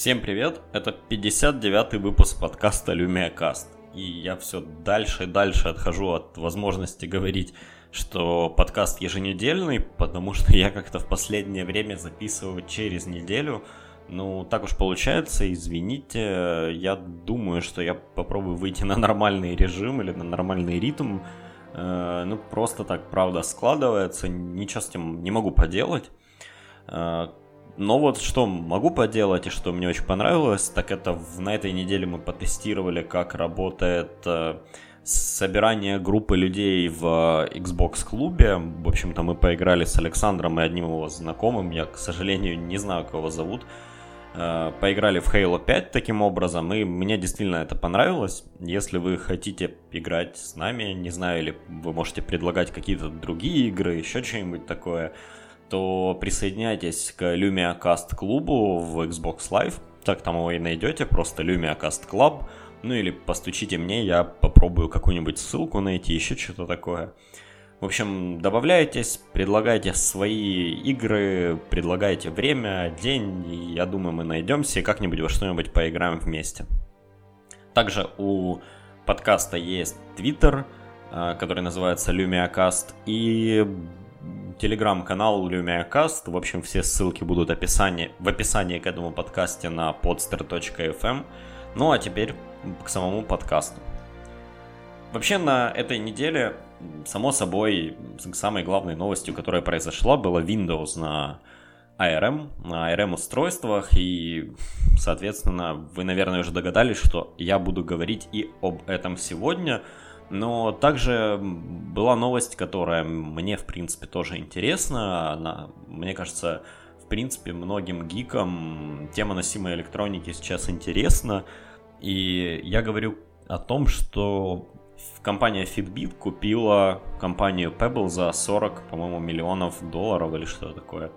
Всем привет, это 59-й выпуск подкаста LumiaCast. И я все дальше и дальше отхожу от возможности говорить, что подкаст еженедельный, потому что я как-то в последнее время записываю через неделю. Ну, так уж получается, извините, я думаю, что я попробую выйти на нормальный режим или на нормальный ритм. Э, ну, просто так, правда, складывается, ничего с этим не могу поделать. Э, но вот что могу поделать и что мне очень понравилось, так это в, на этой неделе мы потестировали, как работает э, собирание группы людей в Xbox клубе. В общем-то, мы поиграли с Александром и одним его знакомым. Я, к сожалению, не знаю, как его зовут. Э, поиграли в Halo 5 таким образом, и мне действительно это понравилось. Если вы хотите играть с нами, не знаю, или вы можете предлагать какие-то другие игры, еще что-нибудь такое, то присоединяйтесь к LumiaCast клубу в Xbox Live. Так там его и найдете, просто LumiaCast Club. Ну или постучите мне, я попробую какую-нибудь ссылку найти, еще что-то такое. В общем, добавляйтесь, предлагайте свои игры, предлагайте время, день, и я думаю, мы найдемся и как-нибудь во что-нибудь поиграем вместе. Также у подкаста есть Twitter, э, который называется LumiaCast, и телеграм-канал LumiaCast. В общем, все ссылки будут описании, в описании к этому подкасте на podster.fm. Ну а теперь к самому подкасту. Вообще на этой неделе, само собой, самой главной новостью, которая произошла, была Windows на ARM, на ARM устройствах, и, соответственно, вы, наверное, уже догадались, что я буду говорить и об этом сегодня – но также была новость, которая мне, в принципе, тоже интересна. Она, мне кажется, в принципе, многим гикам тема носимой электроники сейчас интересна. И я говорю о том, что компания Fitbit купила компанию Pebble за 40, по-моему, миллионов долларов или что такое.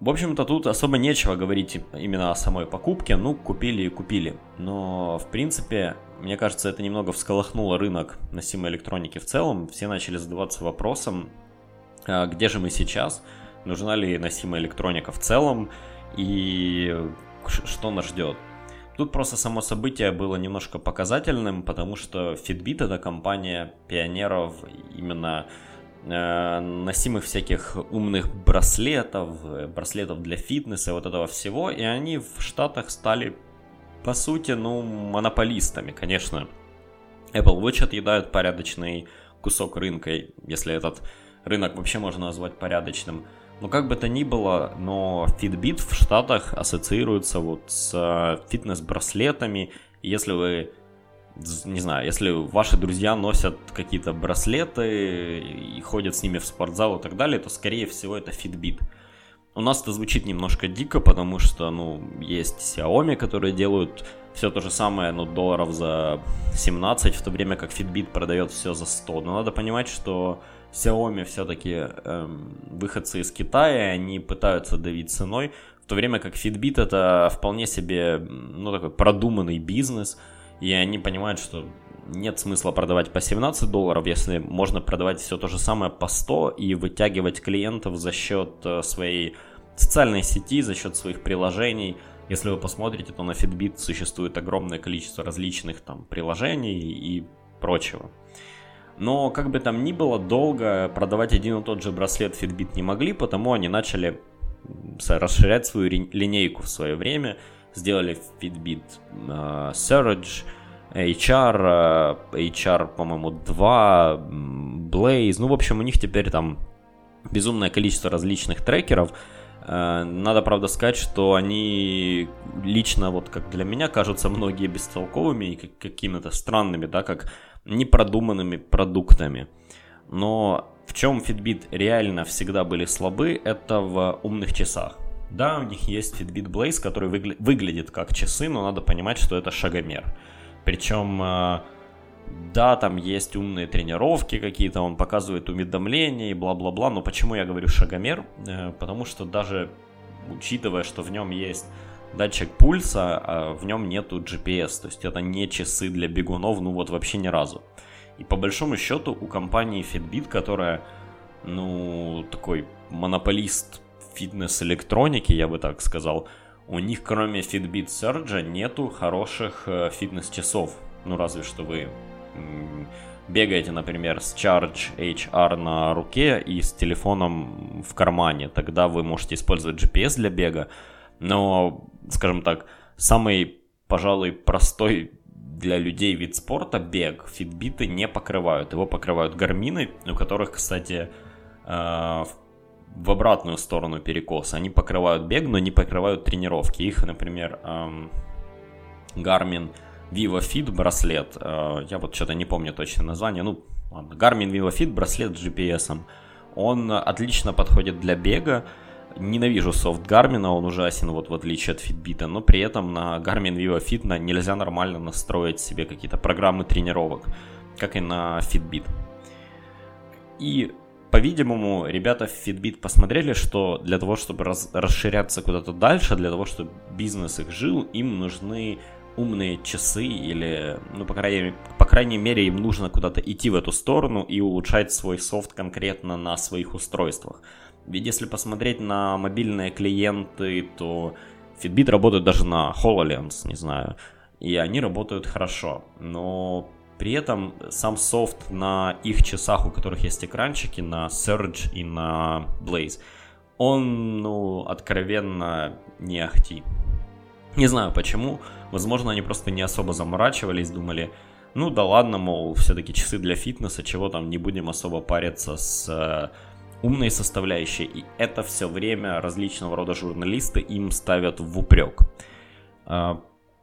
В общем-то, тут особо нечего говорить именно о самой покупке. Ну, купили и купили. Но, в принципе, мне кажется, это немного всколыхнуло рынок носимой электроники в целом. Все начали задаваться вопросом, а, где же мы сейчас, нужна ли носимая электроника в целом и что нас ждет. Тут просто само событие было немножко показательным, потому что Fitbit это компания пионеров именно носимых всяких умных браслетов, э, браслетов для фитнеса, вот этого всего, и они в Штатах стали, по сути, ну, монополистами, конечно. Apple Watch отъедают порядочный кусок рынка, если этот рынок вообще можно назвать порядочным. Но как бы то ни было, но Fitbit в Штатах ассоциируется вот с э, фитнес-браслетами. Если вы не знаю, если ваши друзья носят какие-то браслеты и ходят с ними в спортзал и так далее, то, скорее всего, это Fitbit. У нас это звучит немножко дико, потому что, ну, есть Xiaomi, которые делают все то же самое, но долларов за 17, в то время как Fitbit продает все за 100. Но надо понимать, что Xiaomi все-таки эм, выходцы из Китая, они пытаются давить ценой, в то время как Fitbit это вполне себе, ну, такой продуманный бизнес – и они понимают, что нет смысла продавать по 17 долларов, если можно продавать все то же самое по 100 и вытягивать клиентов за счет э, своей социальной сети, за счет своих приложений. Если вы посмотрите, то на Fitbit существует огромное количество различных там приложений и прочего. Но как бы там ни было, долго продавать один и тот же браслет Fitbit не могли, потому они начали расширять свою линейку в свое время – сделали Fitbit uh, Surge, HR, uh, HR, по-моему, 2, Blaze. Ну, в общем, у них теперь там безумное количество различных трекеров. Uh, надо, правда, сказать, что они лично, вот как для меня, кажутся многие бестолковыми и какими-то странными, да, как непродуманными продуктами. Но в чем Fitbit реально всегда были слабы, это в умных часах. Да, у них есть Fitbit Blaze, который выгля- выглядит как часы, но надо понимать, что это шагомер. Причем, э, да, там есть умные тренировки какие-то, он показывает уведомления и бла-бла-бла, но почему я говорю шагомер? Э, потому что даже учитывая, что в нем есть датчик пульса, а в нем нету GPS, то есть это не часы для бегунов, ну вот вообще ни разу. И по большому счету у компании Fitbit, которая, ну, такой монополист фитнес-электроники, я бы так сказал, у них кроме Fitbit Surge нету хороших э, фитнес-часов. Ну, разве что вы бегаете, например, с Charge HR на руке и с телефоном в кармане, тогда вы можете использовать GPS для бега. Но, скажем так, самый, пожалуй, простой для людей вид спорта бег фитбиты не покрывают. Его покрывают гармины, у которых, кстати, э, в обратную сторону перекос. Они покрывают бег, но не покрывают тренировки. Их, например, эм, Garmin Vivo Fit браслет, э, я вот что-то не помню точно название, ну, ладно, Garmin Vivo Fit браслет с GPS. Он отлично подходит для бега. Ненавижу софт Garmin, он ужасен, вот в отличие от Fitbit, но при этом на Garmin Vivo Fit нельзя нормально настроить себе какие-то программы тренировок, как и на Fitbit. И по-видимому, ребята в Fitbit посмотрели, что для того, чтобы раз, расширяться куда-то дальше, для того, чтобы бизнес их жил, им нужны умные часы или, ну, по крайней, по крайней мере, им нужно куда-то идти в эту сторону и улучшать свой софт конкретно на своих устройствах. Ведь если посмотреть на мобильные клиенты, то Fitbit работает даже на HoloLens, не знаю, и они работают хорошо, но при этом сам софт на их часах, у которых есть экранчики, на Surge и на Blaze, он, ну, откровенно не ахти. Не знаю почему, возможно, они просто не особо заморачивались, думали, ну да ладно, мол, все-таки часы для фитнеса, чего там, не будем особо париться с э, умной составляющей, и это все время различного рода журналисты им ставят в упрек.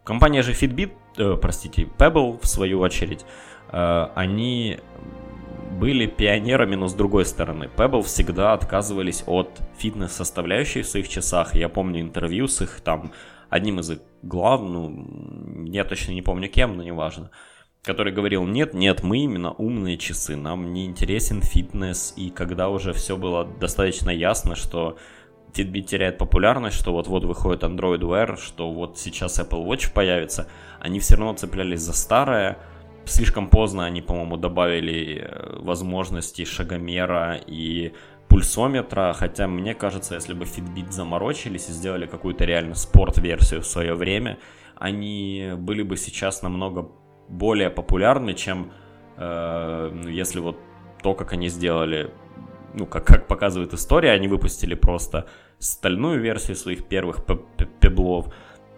Компания же Fitbit э, простите, Pebble, в свою очередь, э, они были пионерами, но с другой стороны. Pebble всегда отказывались от фитнес-составляющей в своих часах. Я помню интервью с их там одним из глав, ну, я точно не помню кем, но неважно, который говорил, нет, нет, мы именно умные часы, нам не интересен фитнес, и когда уже все было достаточно ясно, что Fitbit теряет популярность, что вот-вот выходит Android Wear, что вот сейчас Apple Watch появится, они все равно цеплялись за старое. Слишком поздно они, по-моему, добавили э, возможности шагомера и пульсометра, хотя мне кажется, если бы Fitbit заморочились и сделали какую-то реально спорт-версию в свое время, они были бы сейчас намного более популярны, чем э, если вот то, как они сделали ну, как, как показывает история, они выпустили просто стальную версию своих первых пеблов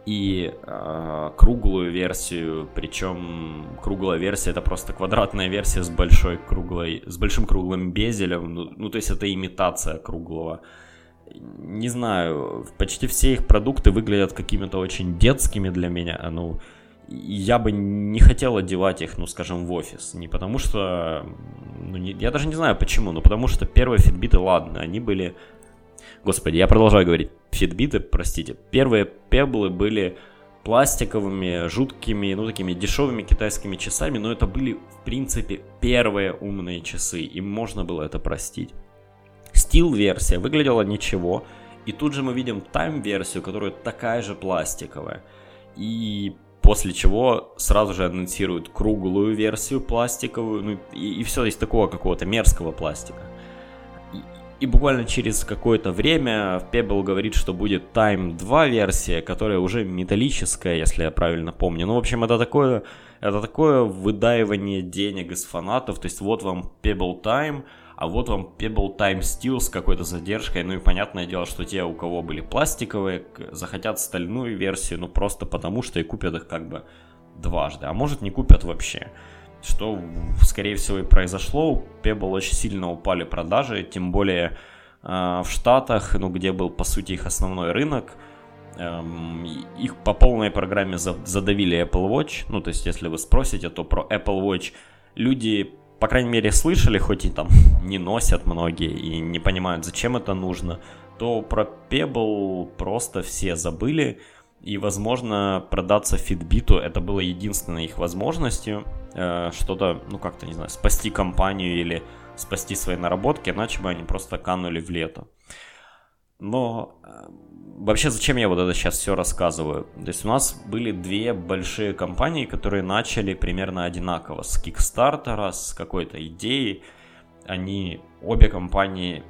и э, круглую версию, причем круглая версия это просто квадратная версия с большой круглой, с большим круглым безелем, ну, ну то есть это имитация круглого. Не знаю, почти все их продукты выглядят какими-то очень детскими для меня, ну, я бы не хотел одевать их, ну, скажем, в офис. Не потому что... Ну, не, я даже не знаю почему, но потому что первые фитбиты, ладно, они были... Господи, я продолжаю говорить. Фитбиты, простите. Первые пеблы были пластиковыми, жуткими, ну, такими дешевыми китайскими часами, но это были, в принципе, первые умные часы, им можно было это простить. Стил-версия выглядела ничего, и тут же мы видим тайм-версию, которая такая же пластиковая. И После чего сразу же анонсируют круглую версию пластиковую, ну и, и все из такого какого-то мерзкого пластика. И, буквально через какое-то время Pebble говорит, что будет Time 2 версия, которая уже металлическая, если я правильно помню. Ну, в общем, это такое, это такое выдаивание денег из фанатов. То есть вот вам Pebble Time, а вот вам Pebble Time Steel с какой-то задержкой, ну и понятное дело, что те, у кого были пластиковые, захотят стальную версию, ну просто потому, что и купят их как бы дважды, а может не купят вообще. Что, скорее всего, и произошло, у Pebble очень сильно упали продажи, тем более э, в Штатах, ну где был, по сути, их основной рынок, эм, их по полной программе задавили Apple Watch. Ну, то есть, если вы спросите, то про Apple Watch люди по крайней мере, слышали, хоть и там не носят многие и не понимают, зачем это нужно, то про Pebble просто все забыли. И, возможно, продаться Фитбиту это было единственной их возможностью э, что-то, ну как-то, не знаю, спасти компанию или спасти свои наработки, иначе бы они просто канули в лето. Но э, вообще зачем я вот это сейчас все рассказываю? То есть у нас были две большие компании, которые начали примерно одинаково. С Кикстартера, с какой-то идеей. Они, обе компании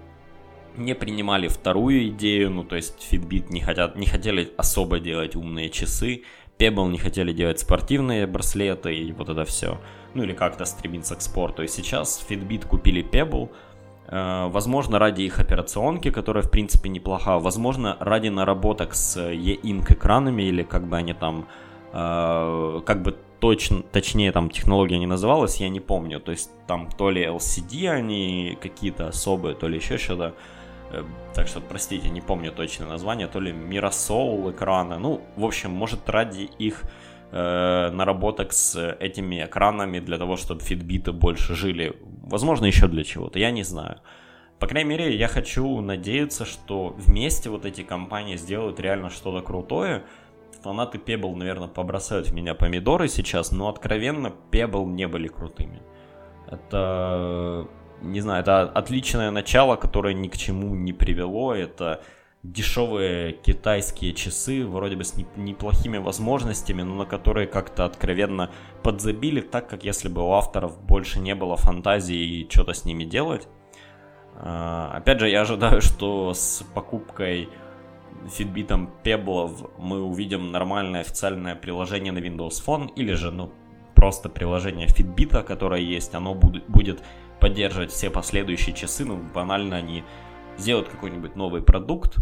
не принимали вторую идею, ну то есть Fitbit не, хотят, не хотели особо делать умные часы, Pebble не хотели делать спортивные браслеты и вот это все. Ну или как-то стремиться к спорту. И сейчас Fitbit купили Pebble, возможно, ради их операционки, которая, в принципе, неплоха. Возможно, ради наработок с E-Ink экранами, или как бы они там, э, как бы точно, точнее там технология не называлась, я не помню. То есть там то ли LCD они какие-то особые, то ли еще что-то. Э, так что, простите, не помню точное название, то ли Mirasol экраны. Ну, в общем, может ради их э, наработок с этими экранами для того, чтобы фитбиты больше жили. Возможно, еще для чего-то, я не знаю. По крайней мере, я хочу надеяться, что вместе вот эти компании сделают реально что-то крутое. Фанаты Pebble, наверное, побросают в меня помидоры сейчас, но откровенно Pebble не были крутыми. Это не знаю, это отличное начало, которое ни к чему не привело. Это дешевые китайские часы, вроде бы с неплохими возможностями, но на которые как-то откровенно подзабили, так как если бы у авторов больше не было фантазии и что-то с ними делать. А, опять же, я ожидаю, что с покупкой Fitbit Pebble мы увидим нормальное официальное приложение на Windows Phone, или же, ну, просто приложение Fitbit, которое есть, оно будет поддерживать все последующие часы, ну, банально они сделают какой-нибудь новый продукт,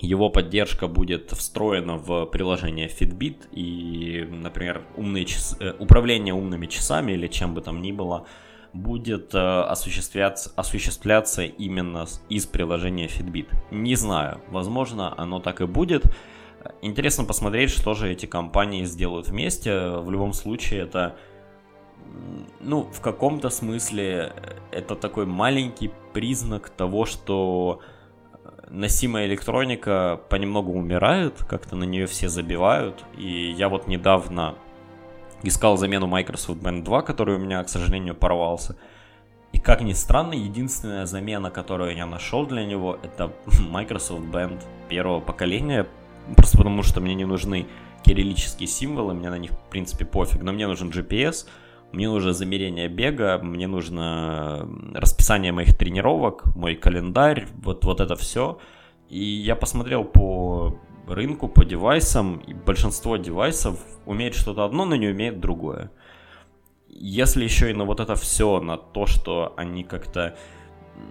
его поддержка будет встроена в приложение Fitbit, и, например, умные часы, э, управление умными часами или чем бы там ни было будет э, осуществляться, осуществляться именно из приложения Fitbit. Не знаю, возможно, оно так и будет. Интересно посмотреть, что же эти компании сделают вместе. В любом случае, это ну, в каком-то смысле это такой маленький признак того, что носимая электроника понемногу умирает, как-то на нее все забивают. И я вот недавно искал замену Microsoft Band 2, который у меня, к сожалению, порвался. И как ни странно, единственная замена, которую я нашел для него, это Microsoft Band первого поколения. Просто потому, что мне не нужны кириллические символы, мне на них, в принципе, пофиг. Но мне нужен GPS, мне нужно замерение бега, мне нужно расписание моих тренировок, мой календарь, вот, вот это все. И я посмотрел по рынку, по девайсам, и большинство девайсов умеет что-то одно, но не умеет другое. Если еще и на вот это все, на то, что они как-то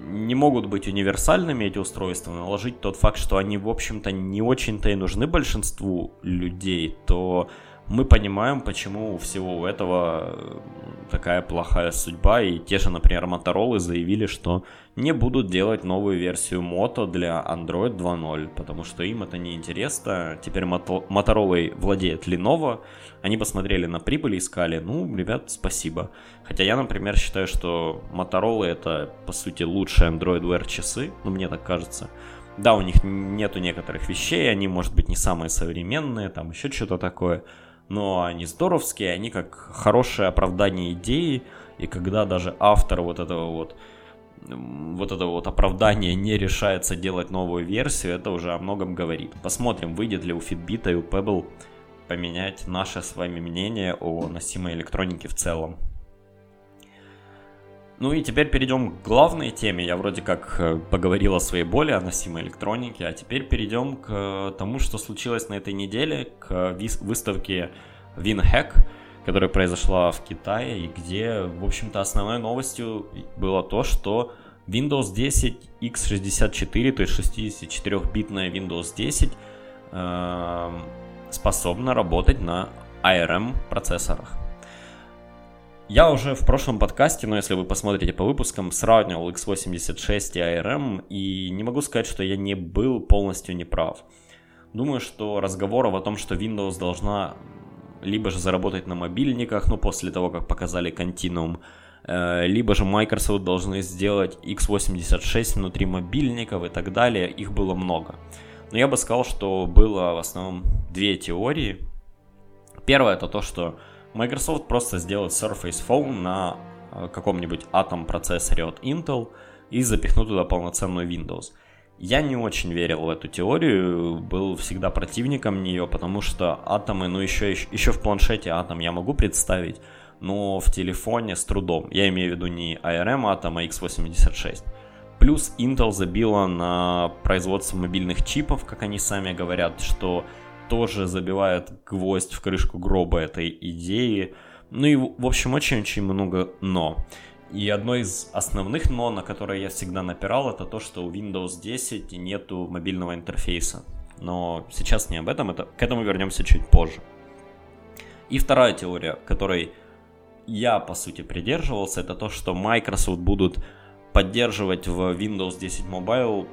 не могут быть универсальными, эти устройства, наложить тот факт, что они, в общем-то, не очень-то и нужны большинству людей, то мы понимаем, почему у всего этого э, такая плохая судьба. И те же, например, Motorola заявили, что не будут делать новую версию Moto для Android 2.0, потому что им это не интересно. Теперь Motorola владеет Lenovo. Они посмотрели на прибыль и искали, ну, ребят, спасибо. Хотя я, например, считаю, что Motorola это, по сути, лучшие Android Wear часы, ну, мне так кажется. Да, у них нету некоторых вещей, они, может быть, не самые современные, там еще что-то такое но они здоровские, они как хорошее оправдание идеи, и когда даже автор вот этого вот вот это вот оправдание не решается делать новую версию, это уже о многом говорит. Посмотрим, выйдет ли у Fitbit и у Pebble поменять наше с вами мнение о носимой электронике в целом. Ну и теперь перейдем к главной теме. Я вроде как э, поговорил о своей боли, о носимой электронике, а теперь перейдем к э, тому, что случилось на этой неделе, к выставке WinHack, которая произошла в Китае, и где, в общем-то, основной новостью было то, что Windows 10 x64, то есть 64-битная Windows 10, э, способна работать на ARM процессорах. Я уже в прошлом подкасте, но если вы посмотрите по выпускам, сравнивал x86 и ARM, и не могу сказать, что я не был полностью неправ. Думаю, что разговоров о том, что Windows должна либо же заработать на мобильниках, ну, после того, как показали Continuum, э, либо же Microsoft должны сделать x86 внутри мобильников и так далее, их было много. Но я бы сказал, что было в основном две теории. Первое это то, что Microsoft просто сделает Surface Phone на э, каком-нибудь Atom процессоре от Intel и запихнут туда полноценную Windows. Я не очень верил в эту теорию, был всегда противником нее, потому что атомы, ну еще, еще в планшете атом я могу представить, но в телефоне с трудом. Я имею в виду не ARM атом, а x86. Плюс Intel забила на производство мобильных чипов, как они сами говорят, что тоже забивает гвоздь в крышку гроба этой идеи. Ну и, в общем, очень-очень много «но». И одно из основных «но», на которое я всегда напирал, это то, что у Windows 10 нету мобильного интерфейса. Но сейчас не об этом, это, к этому вернемся чуть позже. И вторая теория, которой я, по сути, придерживался, это то, что Microsoft будут поддерживать в Windows 10 Mobile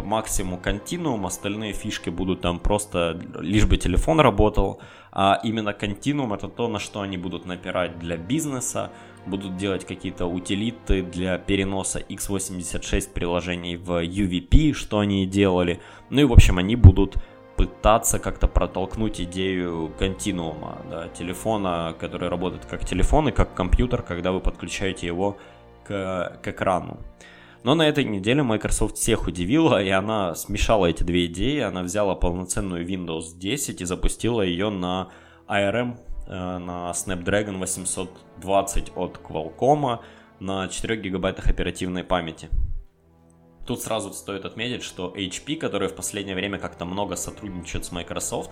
по максимуму континуум, остальные фишки будут там просто лишь бы телефон работал, а именно континуум это то, на что они будут напирать для бизнеса, будут делать какие-то утилиты для переноса x86 приложений в UVP, что они и делали, ну и в общем они будут пытаться как-то протолкнуть идею континуума, да, телефона, который работает как телефон и как компьютер, когда вы подключаете его к, к экрану. Но на этой неделе Microsoft всех удивила, и она смешала эти две идеи. Она взяла полноценную Windows 10 и запустила ее на ARM, э, на Snapdragon 820 от Qualcomm на 4 гигабайтах оперативной памяти. Тут сразу стоит отметить, что HP, который в последнее время как-то много сотрудничает с Microsoft,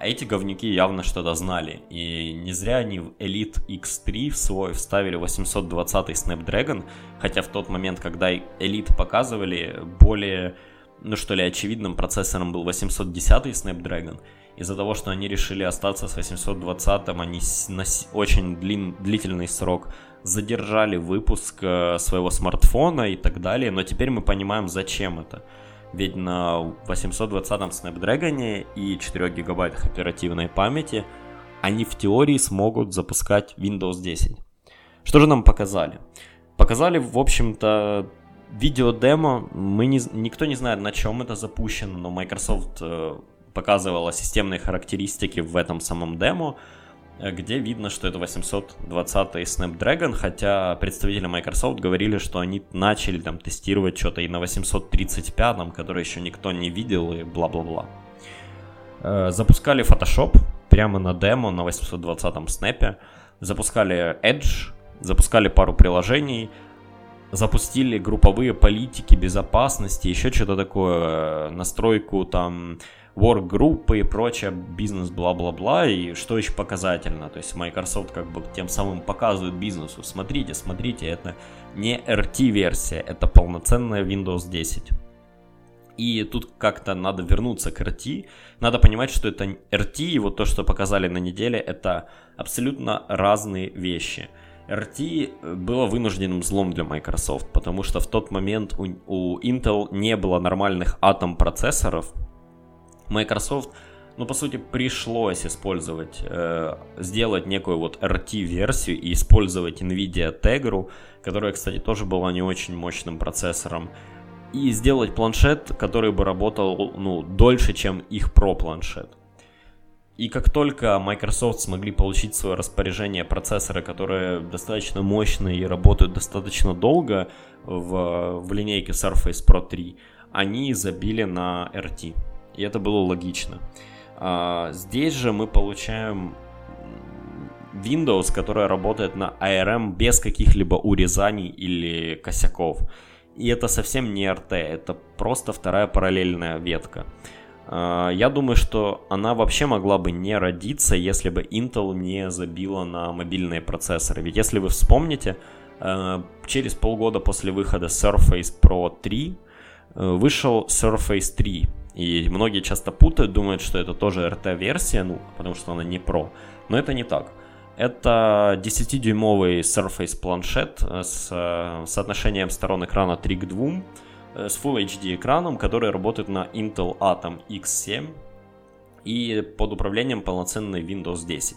эти говнюки явно что-то знали. И не зря они в Elite X3 в свой вставили 820 Snapdragon, хотя в тот момент, когда Elite показывали, более, ну что ли, очевидным процессором был 810 Snapdragon. Из-за того, что они решили остаться с 820, они на очень длин, длительный срок задержали выпуск э, своего смартфона и так далее, но теперь мы понимаем, зачем это. Ведь на 820-м Snapdragon и 4 гигабайтах оперативной памяти они в теории смогут запускать Windows 10. Что же нам показали? Показали, в общем-то, видео-демо. Мы не, никто не знает, на чем это запущено, но Microsoft э, показывала системные характеристики в этом самом демо. Э, где видно, что это 820 Snapdragon, хотя представители Microsoft говорили, что они начали там тестировать что-то и на 835, который еще никто не видел и бла-бла-бла. Э, запускали Photoshop прямо на демо на 820 Snap, запускали Edge, запускали пару приложений, запустили групповые политики безопасности, еще что-то такое, настройку там work-группы и прочее, бизнес, бла-бла-бла, и что еще показательно, то есть Microsoft как бы тем самым показывает бизнесу, смотрите, смотрите, это не RT-версия, это полноценная Windows 10. И тут как-то надо вернуться к RT. Надо понимать, что это RT и вот то, что показали на неделе, это абсолютно разные вещи. RT было вынужденным злом для Microsoft, потому что в тот момент у, у Intel не было нормальных атом процессоров, Microsoft, ну, по сути, пришлось использовать, э, сделать некую вот RT-версию и использовать NVIDIA Tegra, которая, кстати, тоже была не очень мощным процессором, и сделать планшет, который бы работал, ну, дольше, чем их Pro планшет. И как только Microsoft смогли получить свое распоряжение процессоры, которые достаточно мощные и работают достаточно долго в, в линейке Surface Pro 3, они забили на RT и это было логично. А, здесь же мы получаем Windows, которая работает на ARM без каких-либо урезаний или косяков. И это совсем не RT, это просто вторая параллельная ветка. А, я думаю, что она вообще могла бы не родиться, если бы Intel не забила на мобильные процессоры. Ведь если вы вспомните, а, через полгода после выхода Surface Pro 3 э, вышел Surface 3. И многие часто путают, думают, что это тоже RT-версия, ну, потому что она не Pro. Но это не так. Это 10-дюймовый Surface планшет э, с э, соотношением сторон экрана 3 к 2, э, с Full HD экраном, который работает на Intel Atom X7 и под управлением полноценной Windows 10.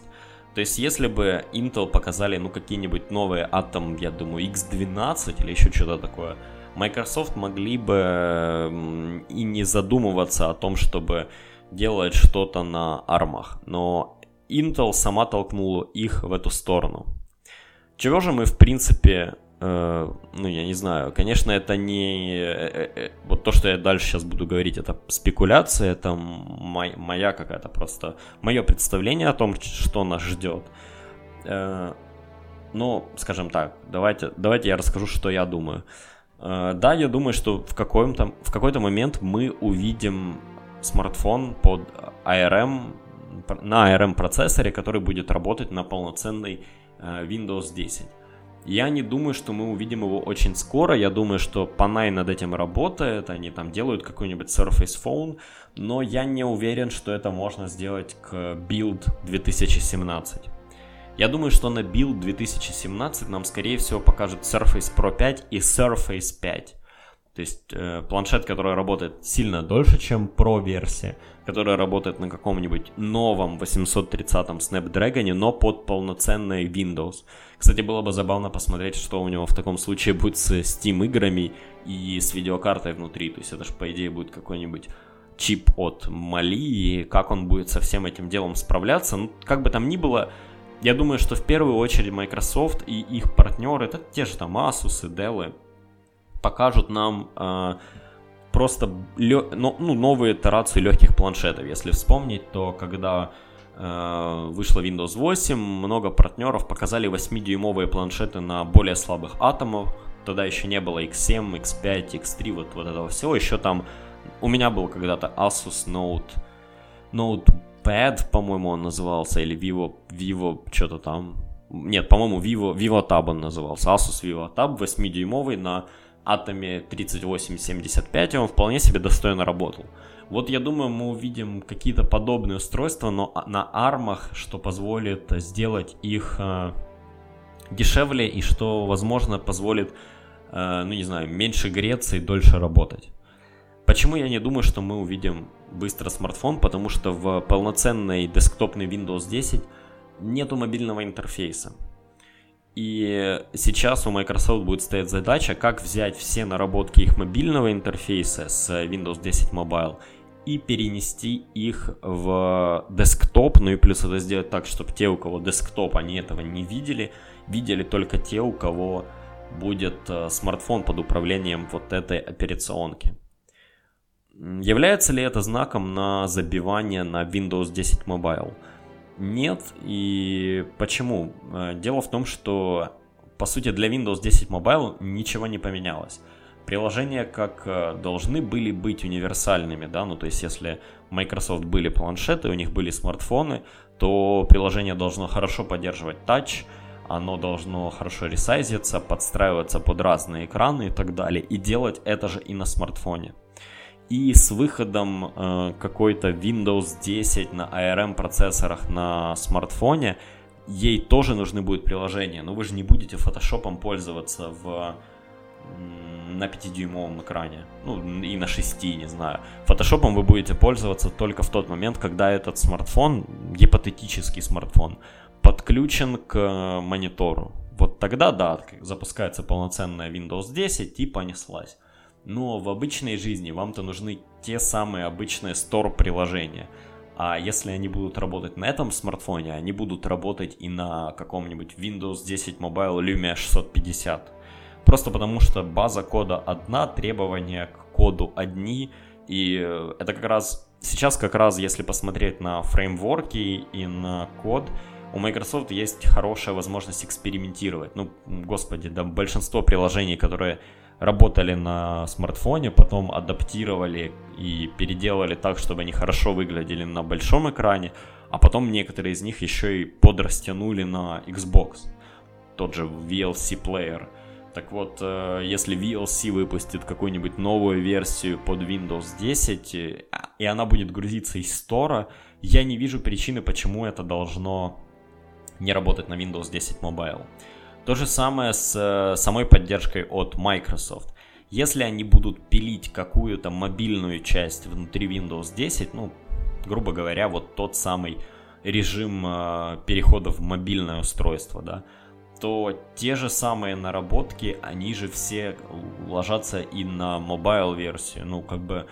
То есть, если бы Intel показали, ну, какие-нибудь новые Atom, я думаю, X12 или еще что-то такое, Microsoft могли бы и не задумываться о том, чтобы делать что-то на армах, но Intel сама толкнула их в эту сторону. Чего же мы, в принципе, э, ну, я не знаю, конечно, это не... Э, э, э вот то, что я дальше сейчас буду говорить, это спекуляция, это мой, моя какая-то просто... Мое представление о том, что нас ждет. Э, ну, скажем так, давайте, давайте я расскажу, что я думаю. Да, я думаю, что в, каком-то, в какой-то момент мы увидим смартфон под ARM, на ARM процессоре, который будет работать на полноценной э, Windows 10. Я не думаю, что мы увидим его очень скоро. Я думаю, что Panay над этим работает. Они там делают какой-нибудь Surface Phone. Но я не уверен, что это можно сделать к Build 2017. Я думаю, что на Build 2017 нам, скорее всего, покажут Surface Pro 5 и Surface 5. То есть э, планшет, который работает сильно дольше, чем Pro версия, которая работает на каком-нибудь новом 830-м Snapdragon, но под полноценной Windows. Кстати, было бы забавно посмотреть, что у него в таком случае будет с Steam играми и с видеокартой внутри. То есть это же, по идее, будет какой-нибудь чип от Мали, и как он будет со всем этим делом справляться. Ну, как бы там ни было, я думаю, что в первую очередь Microsoft и их партнеры, это те же там Asus и Dell, покажут нам э, просто лё, ну, ну, новые итерации легких планшетов. Если вспомнить, то когда э, вышла Windows 8, много партнеров показали 8-дюймовые планшеты на более слабых атомах. Тогда еще не было X7, X5, X3, вот, вот этого всего. Еще там у меня был когда-то Asus Note, Notepad, по-моему, он назывался, или Vivo, Vivo, что-то там. Нет, по-моему, Vivo, Vivo Tab он назывался. Asus Vivo Tab 8-дюймовый на Атоме 3875, и он вполне себе достойно работал. Вот я думаю, мы увидим какие-то подобные устройства, но на армах, что позволит сделать их э, дешевле и что, возможно, позволит, э, ну не знаю, меньше греться и дольше работать. Почему я не думаю, что мы увидим быстро смартфон? Потому что в полноценной десктопной Windows 10 нету мобильного интерфейса. И сейчас у Microsoft будет стоять задача, как взять все наработки их мобильного интерфейса с Windows 10 Mobile и перенести их в десктоп, ну и плюс это сделать так, чтобы те, у кого десктоп, они этого не видели, видели только те, у кого будет э, смартфон под управлением вот этой операционки. Является ли это знаком на забивание на Windows 10 Mobile? Нет, и почему? Э, дело в том, что по сути для Windows 10 Mobile ничего не поменялось. Приложения как э, должны были быть универсальными, да, ну то есть если Microsoft были планшеты, у них были смартфоны, то приложение должно хорошо поддерживать тач, оно должно хорошо ресайзиться, подстраиваться под разные экраны и так далее, и делать это же и на смартфоне. И с выходом э, какой-то Windows 10 на ARM процессорах на смартфоне, ей тоже нужны будут приложения. Но вы же не будете фотошопом пользоваться в на 5-дюймовом экране, ну и на 6, не знаю. Фотошопом вы будете пользоваться только в тот момент, когда этот смартфон, гипотетический смартфон, подключен к монитору. Вот тогда, да, запускается полноценная Windows 10 и понеслась. Но в обычной жизни вам-то нужны те самые обычные store приложения. А если они будут работать на этом смартфоне, они будут работать и на каком-нибудь Windows 10 Mobile Lumia 650. Просто потому что база кода одна, требования к коду одни, и это как раз сейчас как раз, если посмотреть на фреймворки и на код, у Microsoft есть хорошая возможность экспериментировать. Ну, господи, да большинство приложений, которые работали на смартфоне, потом адаптировали и переделали так, чтобы они хорошо выглядели на большом экране, а потом некоторые из них еще и подрастянули на Xbox, тот же VLC Player. Так вот, э, если VLC выпустит какую-нибудь новую версию под Windows 10, э, и она будет грузиться из стора, я не вижу причины, почему это должно не работать на Windows 10 Mobile. То же самое с э, самой поддержкой от Microsoft. Если они будут пилить какую-то мобильную часть внутри Windows 10, ну, грубо говоря, вот тот самый режим э, перехода в мобильное устройство, да, то те же самые наработки, они же все ложатся и на mobile версию. Ну, как бы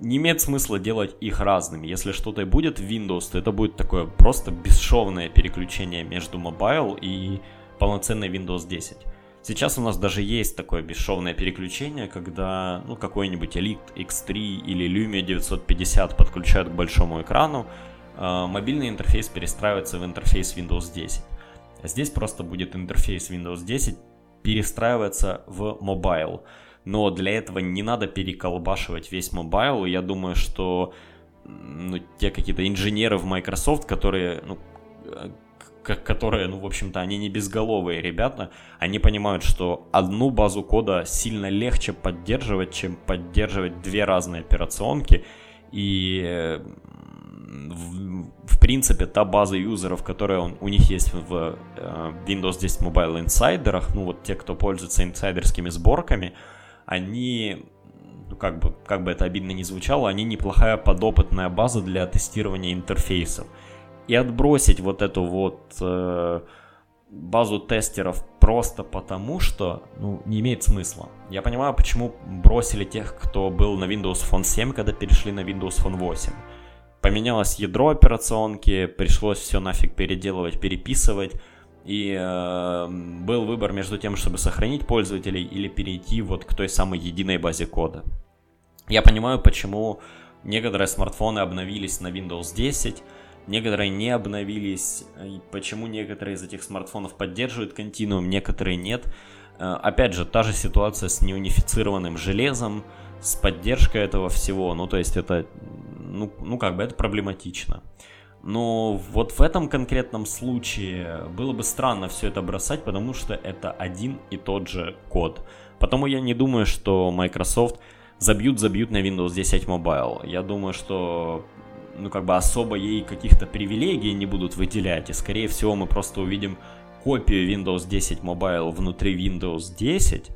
не имеет смысла делать их разными. Если что-то будет в Windows, то это будет такое просто бесшовное переключение между mobile и полноценный Windows 10. Сейчас у нас даже есть такое бесшовное переключение, когда ну, какой-нибудь Elite X3 или Lumia 950 подключают к большому экрану, э, мобильный интерфейс перестраивается в интерфейс Windows 10. Здесь просто будет интерфейс Windows 10 перестраиваться в mobile. но для этого не надо переколбашивать весь mobile. Я думаю, что ну, те какие-то инженеры в Microsoft, которые, ну, которые, ну, в общем-то, они не безголовые ребята, они понимают, что одну базу кода сильно легче поддерживать, чем поддерживать две разные операционки, и в, в принципе та база юзеров, которая он, у них есть в э, Windows 10 Mobile Insider, ну вот те, кто пользуется инсайдерскими сборками, они ну, как бы, как бы это обидно не звучало, они неплохая подопытная база для тестирования интерфейсов и отбросить вот эту вот э, базу тестеров просто потому, что ну, не имеет смысла. Я понимаю, почему бросили тех, кто был на Windows Phone 7, когда перешли на Windows Phone 8. Поменялось ядро операционки, пришлось все нафиг переделывать, переписывать. И э, был выбор между тем, чтобы сохранить пользователей или перейти вот к той самой единой базе кода. Я понимаю, почему некоторые смартфоны обновились на Windows 10, некоторые не обновились, и почему некоторые из этих смартфонов поддерживают континуум, некоторые нет. Э, опять же, та же ситуация с неунифицированным железом, с поддержкой этого всего, ну то есть это, ну, ну как бы это проблематично. Но вот в этом конкретном случае было бы странно все это бросать, потому что это один и тот же код. Потому я не думаю, что Microsoft забьют-забьют на Windows 10 Mobile. Я думаю, что ну, как бы особо ей каких-то привилегий не будут выделять, и скорее всего мы просто увидим копию Windows 10 Mobile внутри Windows 10.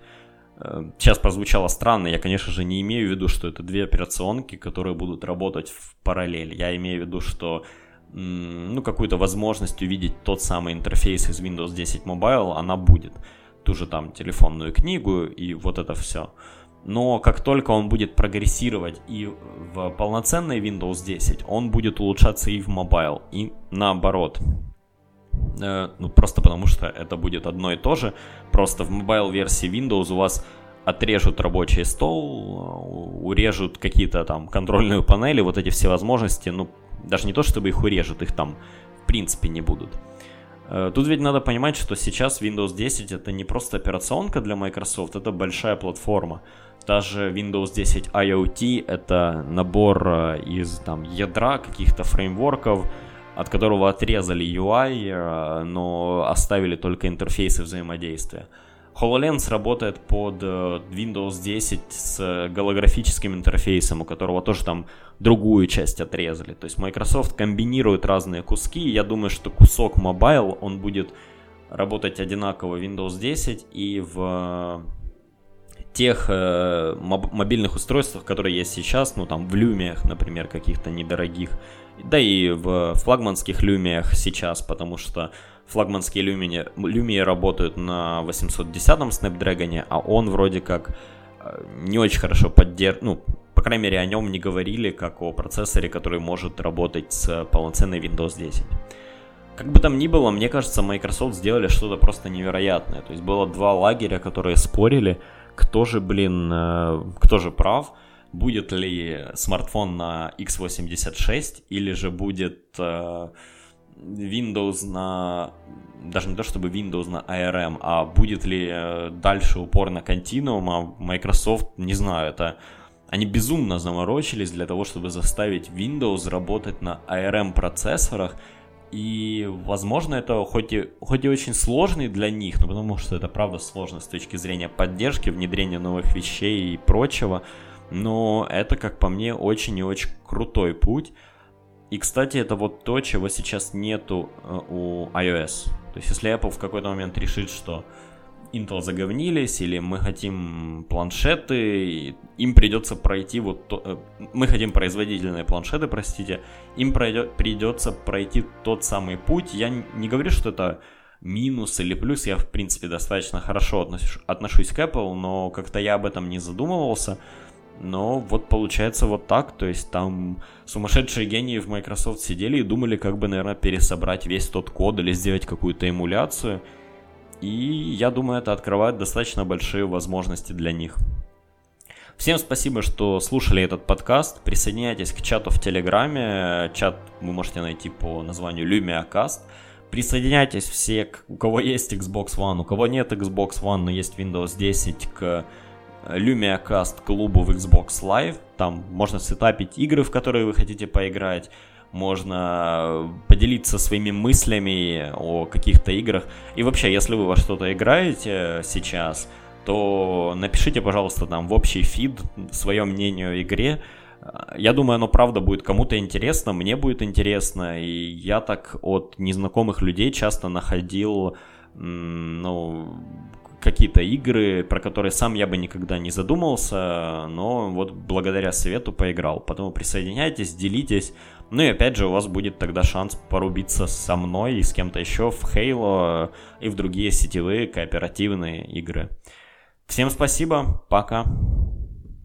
Э, сейчас прозвучало странно, я, конечно же, не имею в виду, что это две операционки, которые будут работать в параллель. Я имею в виду, что ну, какую-то возможность увидеть тот самый интерфейс из Windows 10 Mobile, она будет. Ту же там телефонную книгу и вот это все но как только он будет прогрессировать и в полноценной Windows 10, он будет улучшаться и в mobile, и наоборот. Э, ну, просто потому что это будет одно и то же. Просто в mobile версии Windows у вас отрежут рабочий стол, урежут какие-то там контрольные панели, вот эти все возможности, ну, даже не то, чтобы их урежут, их там в принципе не будут. Э, тут ведь надо понимать, что сейчас Windows 10 это не просто операционка для Microsoft, это большая платформа. Даже Windows 10 IoT это набор э, из там ядра каких-то фреймворков, от которого отрезали UI, э, но оставили только интерфейсы взаимодействия. HoloLens работает под э, Windows 10 с голографическим интерфейсом, у которого тоже там другую часть отрезали. То есть Microsoft комбинирует разные куски. Я думаю, что кусок Mobile, он будет работать одинаково в Windows 10 и в тех э, моб- мобильных устройствах, которые есть сейчас, ну там в люмиях, например, каких-то недорогих, да и в флагманских люмиях сейчас, потому что флагманские люмии, люмии работают на 810-м Snapdragon, а он вроде как э, не очень хорошо поддерживает, ну, по крайней мере, о нем не говорили, как о процессоре, который может работать с полноценной Windows 10. Как бы там ни было, мне кажется, Microsoft сделали что-то просто невероятное. То есть было два лагеря, которые спорили, кто же, блин, э, кто же прав, будет ли смартфон на x86 или же будет э, Windows на, даже не то чтобы Windows на ARM, а будет ли э, дальше упор на Continuum, а Microsoft, не знаю, это они безумно заморочились для того, чтобы заставить Windows работать на ARM процессорах и, возможно, это хоть и, хоть и очень сложный для них, но потому что это правда сложно с точки зрения поддержки, внедрения новых вещей и прочего, но это, как по мне, очень и очень крутой путь. И, кстати, это вот то, чего сейчас нету э, у iOS. То есть, если Apple в какой-то момент решит, что Intel заговнились, или мы хотим планшеты, им придется пройти вот то, э, мы хотим производительные планшеты, простите, им пройдет, придется пройти тот самый путь. Я не говорю, что это минус или плюс, я в принципе достаточно хорошо отношусь, отношусь к Apple, но как-то я об этом не задумывался. Но вот получается вот так, то есть там сумасшедшие гении в Microsoft сидели и думали, как бы, наверное, пересобрать весь тот код или сделать какую-то эмуляцию. И я думаю, это открывает достаточно большие возможности для них. Всем спасибо, что слушали этот подкаст. Присоединяйтесь к чату в Телеграме. Чат вы можете найти по названию LumiaCast. Присоединяйтесь все, у кого есть Xbox One, у кого нет Xbox One, но есть Windows 10, к LumiaCast клубу в Xbox Live. Там можно сетапить игры, в которые вы хотите поиграть. Можно поделиться своими мыслями о каких-то играх. И вообще, если вы во что-то играете сейчас, то напишите, пожалуйста, там в общий фид свое мнение о игре. Я думаю, оно правда будет кому-то интересно, мне будет интересно, и я так от незнакомых людей часто находил, ну, какие-то игры, про которые сам я бы никогда не задумался, но вот благодаря совету поиграл. Поэтому присоединяйтесь, делитесь. Ну и опять же, у вас будет тогда шанс порубиться со мной и с кем-то еще в Halo и в другие сетевые кооперативные игры. Всем спасибо, пока.